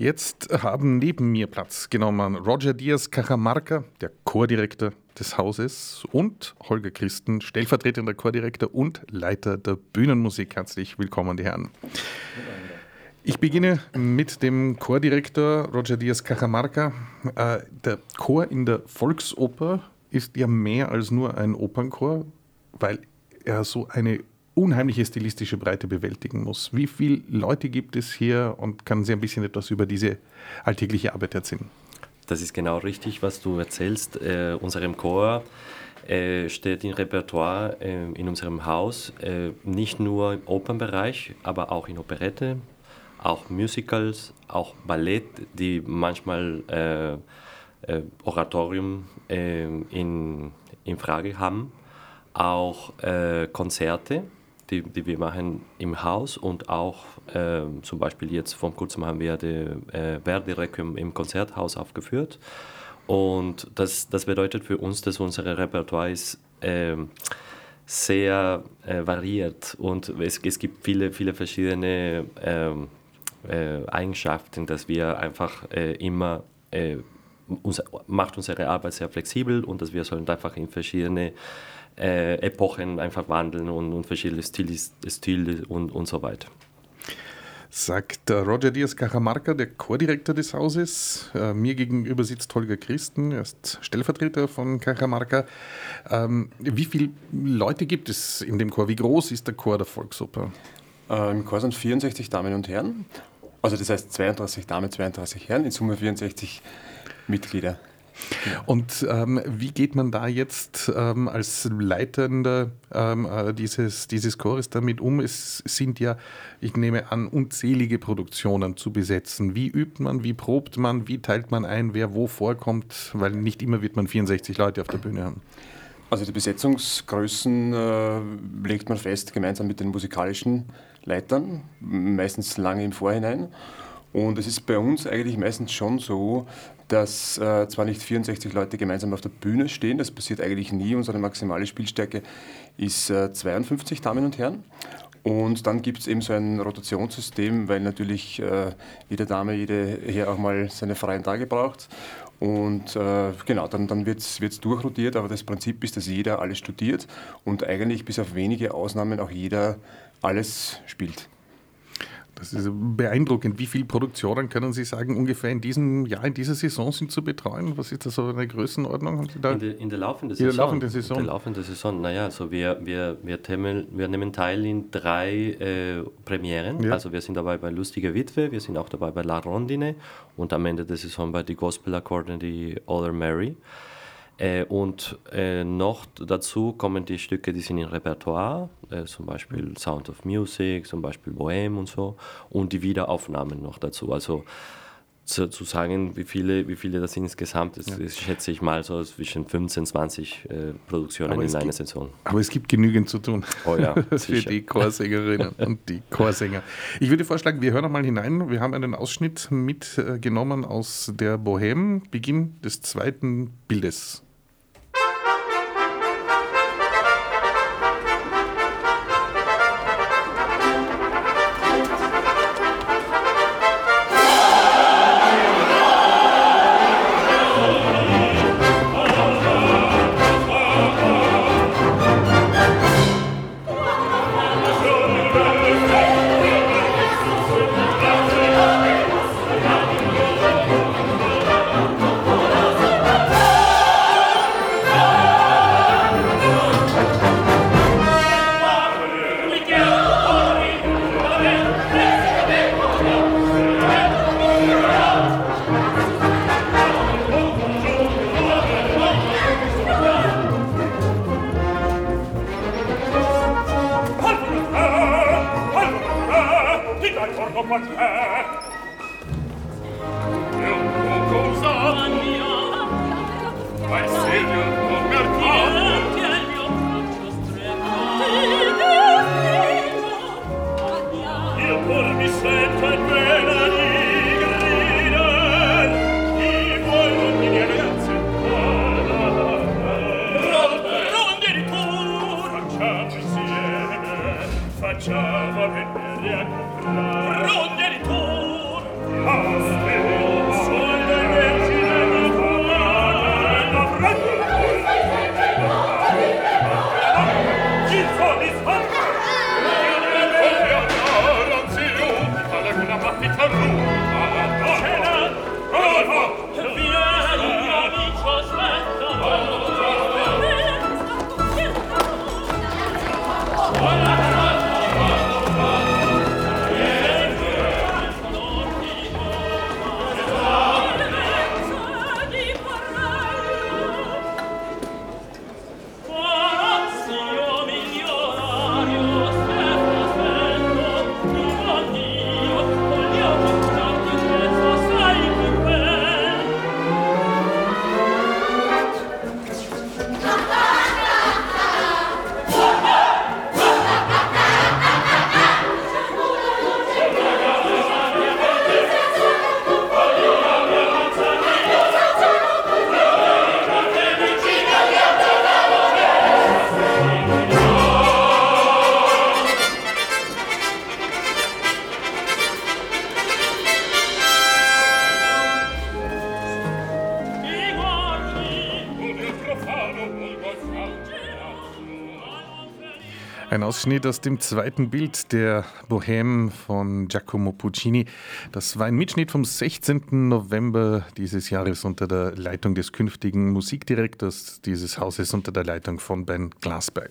Jetzt haben neben mir Platz genommen Roger Diaz Cajamarca, der Chordirektor des Hauses, und Holger Christen, stellvertretender Chordirektor und Leiter der Bühnenmusik. Herzlich willkommen, die Herren. Ich beginne mit dem Chordirektor Roger Diaz Cajamarca. Äh, der Chor in der Volksoper ist ja mehr als nur ein Opernchor, weil er so eine unheimliche stilistische Breite bewältigen muss. Wie viele Leute gibt es hier und kann Sie ein bisschen etwas über diese alltägliche Arbeit erzählen? Das ist genau richtig, was du erzählst. Äh, unserem Chor äh, steht im Repertoire äh, in unserem Haus äh, nicht nur im Opernbereich, aber auch in Operette, auch Musicals, auch Ballett, die manchmal äh, äh, Oratorium in, in Frage haben, auch Konzerte die, die wir machen im Haus und auch äh, zum Beispiel jetzt vor kurzem haben wir die äh, Verdi Requiem im Konzerthaus aufgeführt. Und das, das bedeutet für uns, dass unser Repertoire ist äh, sehr äh, variiert und es, es gibt viele, viele verschiedene ähm, äh, Eigenschaften, dass wir einfach äh, immer unser, macht unsere Arbeit sehr flexibel und dass wir sollen einfach in verschiedene äh, Epochen einfach wandeln und, und verschiedene Stile, Stile und, und so weiter. Sagt Roger Diaz Cajamarca, der Chordirektor des Hauses. Äh, mir gegenüber sitzt Holger Christen, er ist Stellvertreter von Cajamarca. Ähm, wie viele Leute gibt es in dem Chor? Wie groß ist der Chor der Volksoper? Äh, Im Chor sind 64 Damen und Herren. Also das heißt 32 Damen, 32 Herren, in Summe 64 Mitglieder. Und ähm, wie geht man da jetzt ähm, als Leitender ähm, äh, dieses, dieses Chores damit um? Es sind ja, ich nehme an, unzählige Produktionen zu besetzen. Wie übt man, wie probt man, wie teilt man ein, wer wo vorkommt? Weil nicht immer wird man 64 Leute auf der Bühne haben. Also die Besetzungsgrößen äh, legt man fest gemeinsam mit den musikalischen Leitern, meistens lange im Vorhinein. Und es ist bei uns eigentlich meistens schon so, dass äh, zwar nicht 64 Leute gemeinsam auf der Bühne stehen, das passiert eigentlich nie. Unsere maximale Spielstärke ist äh, 52 Damen und Herren. Und dann gibt es eben so ein Rotationssystem, weil natürlich äh, jede Dame, jede Herr auch mal seine freien Tage braucht. Und äh, genau, dann, dann wird es durchrotiert, aber das Prinzip ist, dass jeder alles studiert und eigentlich bis auf wenige Ausnahmen auch jeder alles spielt. Das ist beeindruckend. Wie viele Produktionen können Sie sagen, ungefähr in diesem Jahr, in dieser Saison sind zu betreuen? Was ist da so eine Größenordnung? Haben Sie da? In, der, in der laufenden Saison. In der laufenden Saison. In der laufenden Saison. Naja, also wir, wir, wir, temen, wir nehmen teil in drei äh, Premieren. Ja. Also wir sind dabei bei Lustige Witwe, wir sind auch dabei bei La Rondine und am Ende der Saison bei die Gospel According, die Other Mary. Äh, und äh, noch dazu kommen die Stücke, die sind im Repertoire, äh, zum Beispiel Sound of Music, zum Beispiel Bohème und so, und die Wiederaufnahmen noch dazu. Also zu, zu sagen, wie viele, wie viele das insgesamt ist, ja. schätze ich mal so zwischen 15, 20 äh, Produktionen in einer Saison. Aber es gibt genügend zu tun. Oh ja, für die Chorsängerinnen und die Chorsänger. Ich würde vorschlagen, wir hören noch mal hinein. Wir haben einen Ausschnitt mitgenommen aus der Bohème, Beginn des zweiten Bildes. var händer jag kommer. Från genitor! Hans Ein Ausschnitt aus dem zweiten Bild der Bohème von Giacomo Puccini. Das war ein Mitschnitt vom 16. November dieses Jahres unter der Leitung des künftigen Musikdirektors dieses Hauses unter der Leitung von Ben Glasberg.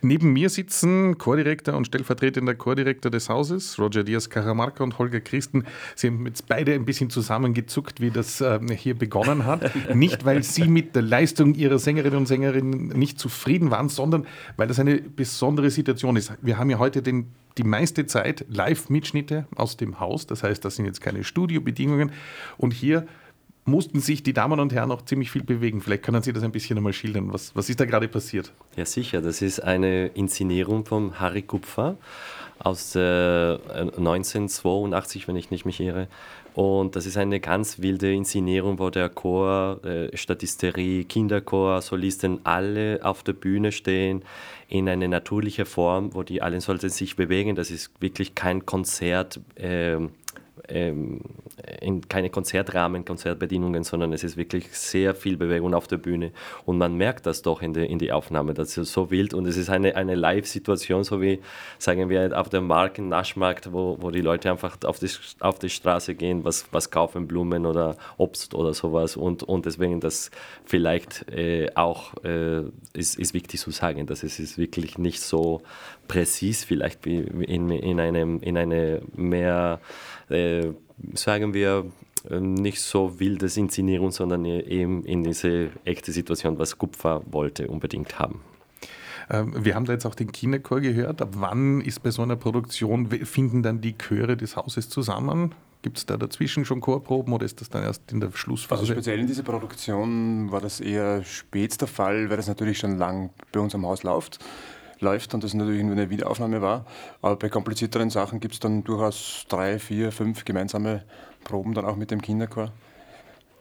Neben mir sitzen Chordirektor und stellvertretender Chordirektor des Hauses, Roger Diaz Caramarca und Holger Christen. Sie haben jetzt beide ein bisschen zusammengezuckt, wie das äh, hier begonnen hat. Nicht, weil Sie mit der Leistung Ihrer Sängerinnen und Sänger nicht zufrieden waren, sondern weil das eine besondere besondere Situation ist. Wir haben ja heute den, die meiste Zeit Live-Mitschnitte aus dem Haus. Das heißt, das sind jetzt keine Studiobedingungen. Und hier mussten sich die Damen und Herren auch ziemlich viel bewegen. Vielleicht können Sie das ein bisschen einmal schildern. Was, was ist da gerade passiert? Ja, sicher. Das ist eine Inszenierung von Harry Kupfer aus äh, 1982, wenn ich nicht mich irre. Und das ist eine ganz wilde Inszenierung, wo der Chor, äh, Statisterie, Kinderchor, Solisten alle auf der Bühne stehen in eine natürliche Form, wo die alle sollten sich bewegen. Das ist wirklich kein Konzert. Äh, ähm, in keine Konzertrahmen, Konzertbedienungen, sondern es ist wirklich sehr viel Bewegung auf der Bühne. Und man merkt das doch in, der in die Aufnahme, das ist so wild. Und es ist eine, eine Live-Situation, so wie, sagen wir, auf dem Marken, Naschmarkt, wo, wo die Leute einfach auf die, auf die Straße gehen, was, was kaufen, Blumen oder Obst oder sowas. Und, und deswegen das vielleicht äh, auch äh, ist, ist wichtig zu sagen, dass es ist wirklich nicht so präzis vielleicht in, in, einem, in eine mehr äh, sagen wir, äh, nicht so wildes Inszenierung, sondern e-, eben in diese echte Situation, was Kupfer wollte, unbedingt haben. Ähm, wir haben da jetzt auch den Kinderchor gehört. Ab wann ist bei so einer Produktion, finden dann die Chöre des Hauses zusammen? Gibt es da dazwischen schon Chorproben oder ist das dann erst in der Schlussphase? Also speziell in dieser Produktion war das eher spät der Fall, weil das natürlich schon lang bei uns am Haus läuft läuft und das natürlich nur eine Wiederaufnahme war. Aber bei komplizierteren Sachen gibt es dann durchaus drei, vier, fünf gemeinsame Proben dann auch mit dem Kinderchor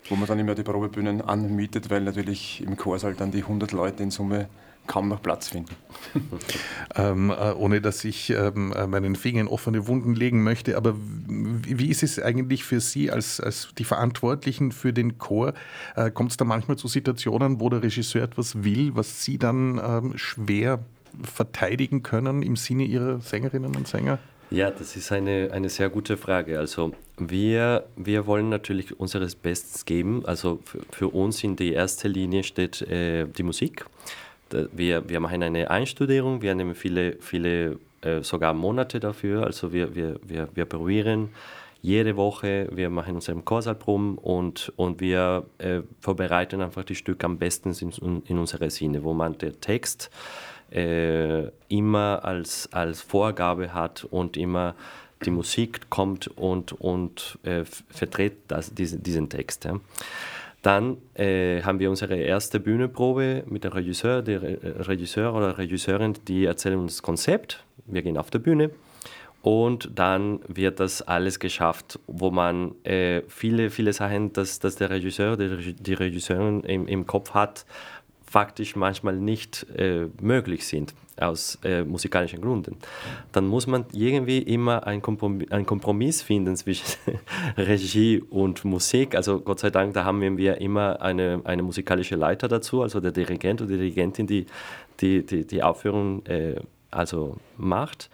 wo man dann immer die Probebühnen anmietet, weil natürlich im Chorsaal dann die 100 Leute in Summe kaum noch Platz finden. ähm, äh, ohne dass ich ähm, äh, meinen Finger in offene Wunden legen möchte, aber wie, wie ist es eigentlich für Sie als, als die Verantwortlichen für den Chor? Äh, Kommt es da manchmal zu Situationen, wo der Regisseur etwas will, was Sie dann ähm, schwer verteidigen können im Sinne Ihrer Sängerinnen und Sänger? Ja, das ist eine, eine sehr gute Frage. Also wir, wir wollen natürlich unseres Bestes geben. Also für, für uns in der ersten Linie steht äh, die Musik. Wir, wir machen eine Einstudierung, wir nehmen viele, viele äh, sogar Monate dafür. Also wir, wir, wir, wir probieren jede Woche, wir machen unseren Chorsalproben und, und wir äh, vorbereiten einfach die Stücke am besten in, in unserer Sinne, wo man den Text äh, immer als, als Vorgabe hat und immer die Musik kommt und, und äh, vertritt das, diesen, diesen Text. Ja. Dann äh, haben wir unsere erste Bühnenprobe mit dem Regisseur, der Regisseur oder Regisseurin, die erzählen uns das Konzept. Wir gehen auf der Bühne und dann wird das alles geschafft, wo man äh, viele, viele Sachen, dass, dass der Regisseur, die, die Regisseurin im, im Kopf hat, faktisch manchmal nicht äh, möglich sind aus äh, musikalischen Gründen, dann muss man irgendwie immer einen Kompromiss, einen Kompromiss finden zwischen Regie und Musik. Also Gott sei Dank, da haben wir immer eine, eine musikalische Leiter dazu, also der Dirigent oder die Dirigentin, die die, die, die Aufführung äh, also macht.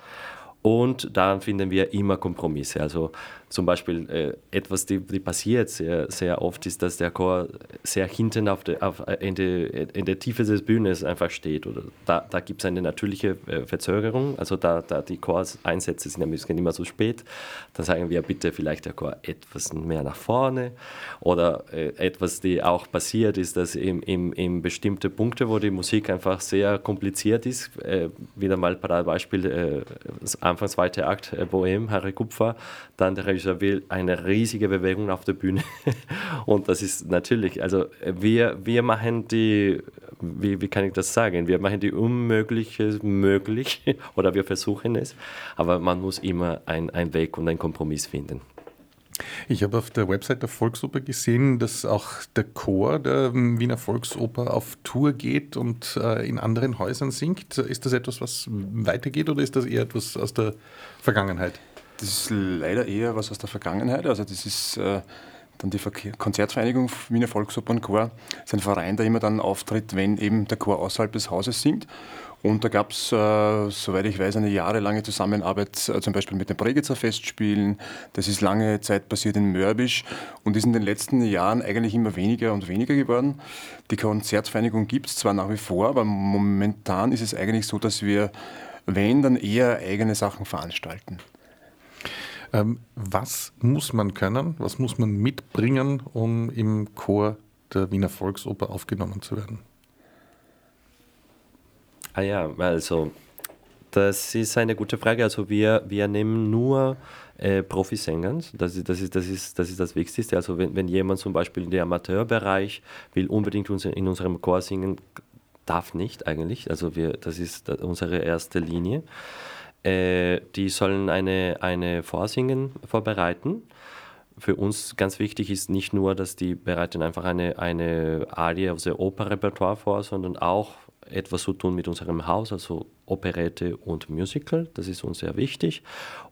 Und da finden wir immer Kompromisse. Also zum Beispiel äh, etwas, die, die, passiert sehr, sehr oft, ist, dass der Chor sehr hinten auf de, auf, äh, in, de, in der Tiefe des Bühnes einfach steht. Oder da, da gibt es eine natürliche äh, Verzögerung. Also da, da die Choreinsätze sind ja immer so spät. Dann sagen wir bitte vielleicht der Chor etwas mehr nach vorne. Oder äh, etwas, die auch passiert, ist, dass in, in, in bestimmte Punkte, wo die Musik einfach sehr kompliziert ist, äh, wieder mal Paradebeispiel, äh, Anfang zweite Akt, Bohem, Harry Kupfer, dann der Regisseur will eine riesige Bewegung auf der Bühne. Und das ist natürlich, also wir, wir machen die, wie, wie kann ich das sagen, wir machen die Unmögliche möglich oder wir versuchen es, aber man muss immer einen Weg und einen Kompromiss finden. Ich habe auf der Website der Volksoper gesehen, dass auch der Chor der Wiener Volksoper auf Tour geht und äh, in anderen Häusern singt. Ist das etwas, was weitergeht oder ist das eher etwas aus der Vergangenheit? Das ist leider eher was aus der Vergangenheit. Also das ist äh, dann die Konzertvereinigung Wiener Volksopernchor. Das ist ein Verein, der immer dann auftritt, wenn eben der Chor außerhalb des Hauses singt. Und da gab es, äh, soweit ich weiß, eine jahrelange Zusammenarbeit, äh, zum Beispiel mit den Bregenzer Festspielen. Das ist lange Zeit passiert in Mörbisch und ist in den letzten Jahren eigentlich immer weniger und weniger geworden. Die Konzertvereinigung gibt es zwar nach wie vor, aber momentan ist es eigentlich so, dass wir, wenn, dann eher eigene Sachen veranstalten. Ähm, was muss man können, was muss man mitbringen, um im Chor der Wiener Volksoper aufgenommen zu werden? Ah ja, also das ist eine gute Frage. Also wir, wir nehmen nur äh, Profisänger. Das ist, das, ist, das, ist, das ist das Wichtigste. Also wenn, wenn jemand zum Beispiel in den Amateurbereich will unbedingt in unserem Chor singen, darf nicht eigentlich. Also wir, das ist unsere erste Linie. Äh, die sollen eine, eine Vorsingen vorbereiten für uns ganz wichtig ist nicht nur, dass die bereiten einfach eine, eine Arie aus dem Operrepertoire vor, sondern auch etwas zu tun mit unserem Haus, also Operette und Musical. Das ist uns sehr wichtig.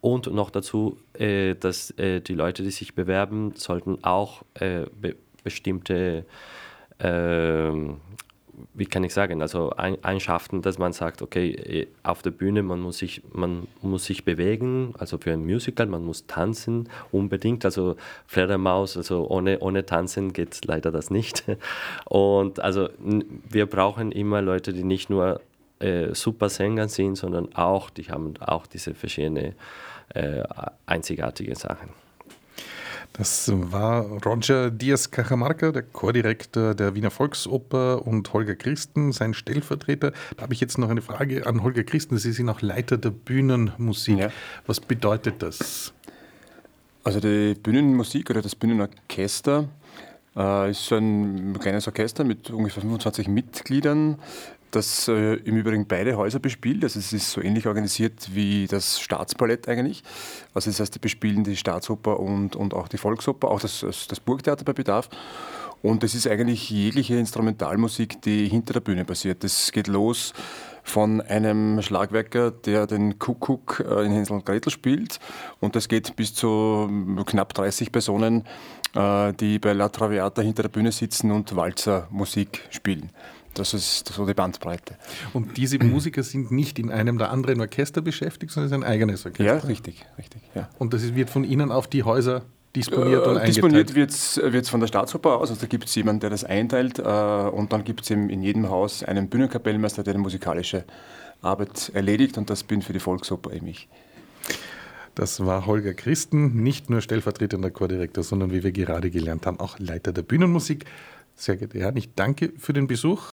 Und noch dazu, äh, dass äh, die Leute, die sich bewerben, sollten auch äh, be bestimmte ähm, wie kann ich sagen, also Einschaften, dass man sagt, okay, eh, auf der Bühne, man muss sich, man muss sich bewegen, also für ein Musical, man muss tanzen unbedingt, also Fledermaus, also ohne, ohne Tanzen geht leider das nicht. Und also wir brauchen immer Leute, die nicht nur äh, super Sänger sind, sondern auch, die haben auch diese verschiedenen äh, einzigartige Sachen. Das war Roger Diaz Cajamarca, der Chordirektor der Wiener Volksoper und Holger Christen, sein Stellvertreter. Da habe ich jetzt noch eine Frage an Holger Christen. Sie sind auch Leiter der Bühnenmusik. Ja. Was bedeutet das? Also die Bühnenmusik oder das Bühnenorchester äh, ist so ein kleines Orchester mit ungefähr 25 Mitgliedern, das äh, im Übrigen beide Häuser bespielt. Also es ist so ähnlich organisiert wie das Staatsballett eigentlich. Also das heißt, die bespielen die Staatsoper und, und auch die Volksoper, auch das, das Burgtheater bei Bedarf. Und es ist eigentlich jegliche Instrumentalmusik, die hinter der Bühne passiert. Das geht los von einem Schlagwerker, der den Kuckuck äh, in Hänsel und Gretel spielt. Und das geht bis zu knapp 30 Personen, äh, die bei La Traviata hinter der Bühne sitzen und Walzermusik spielen. Das ist so die Bandbreite. Und diese Musiker sind nicht in einem der anderen Orchester beschäftigt, sondern es ist ein eigenes Orchester. Ja, richtig, richtig. Ja. Und das wird von Ihnen auf die Häuser disponiert äh, und Disponiert wird es von der Staatsoper aus. Also da gibt es jemanden, der das einteilt. Äh, und dann gibt es in jedem Haus einen Bühnenkapellmeister, der die musikalische Arbeit erledigt. Und das bin für die Volksoper eben ich. Das war Holger Christen, nicht nur stellvertretender Chordirektor, sondern wie wir gerade gelernt haben, auch Leiter der Bühnenmusik. Sehr geehrter Herr, ich danke für den Besuch.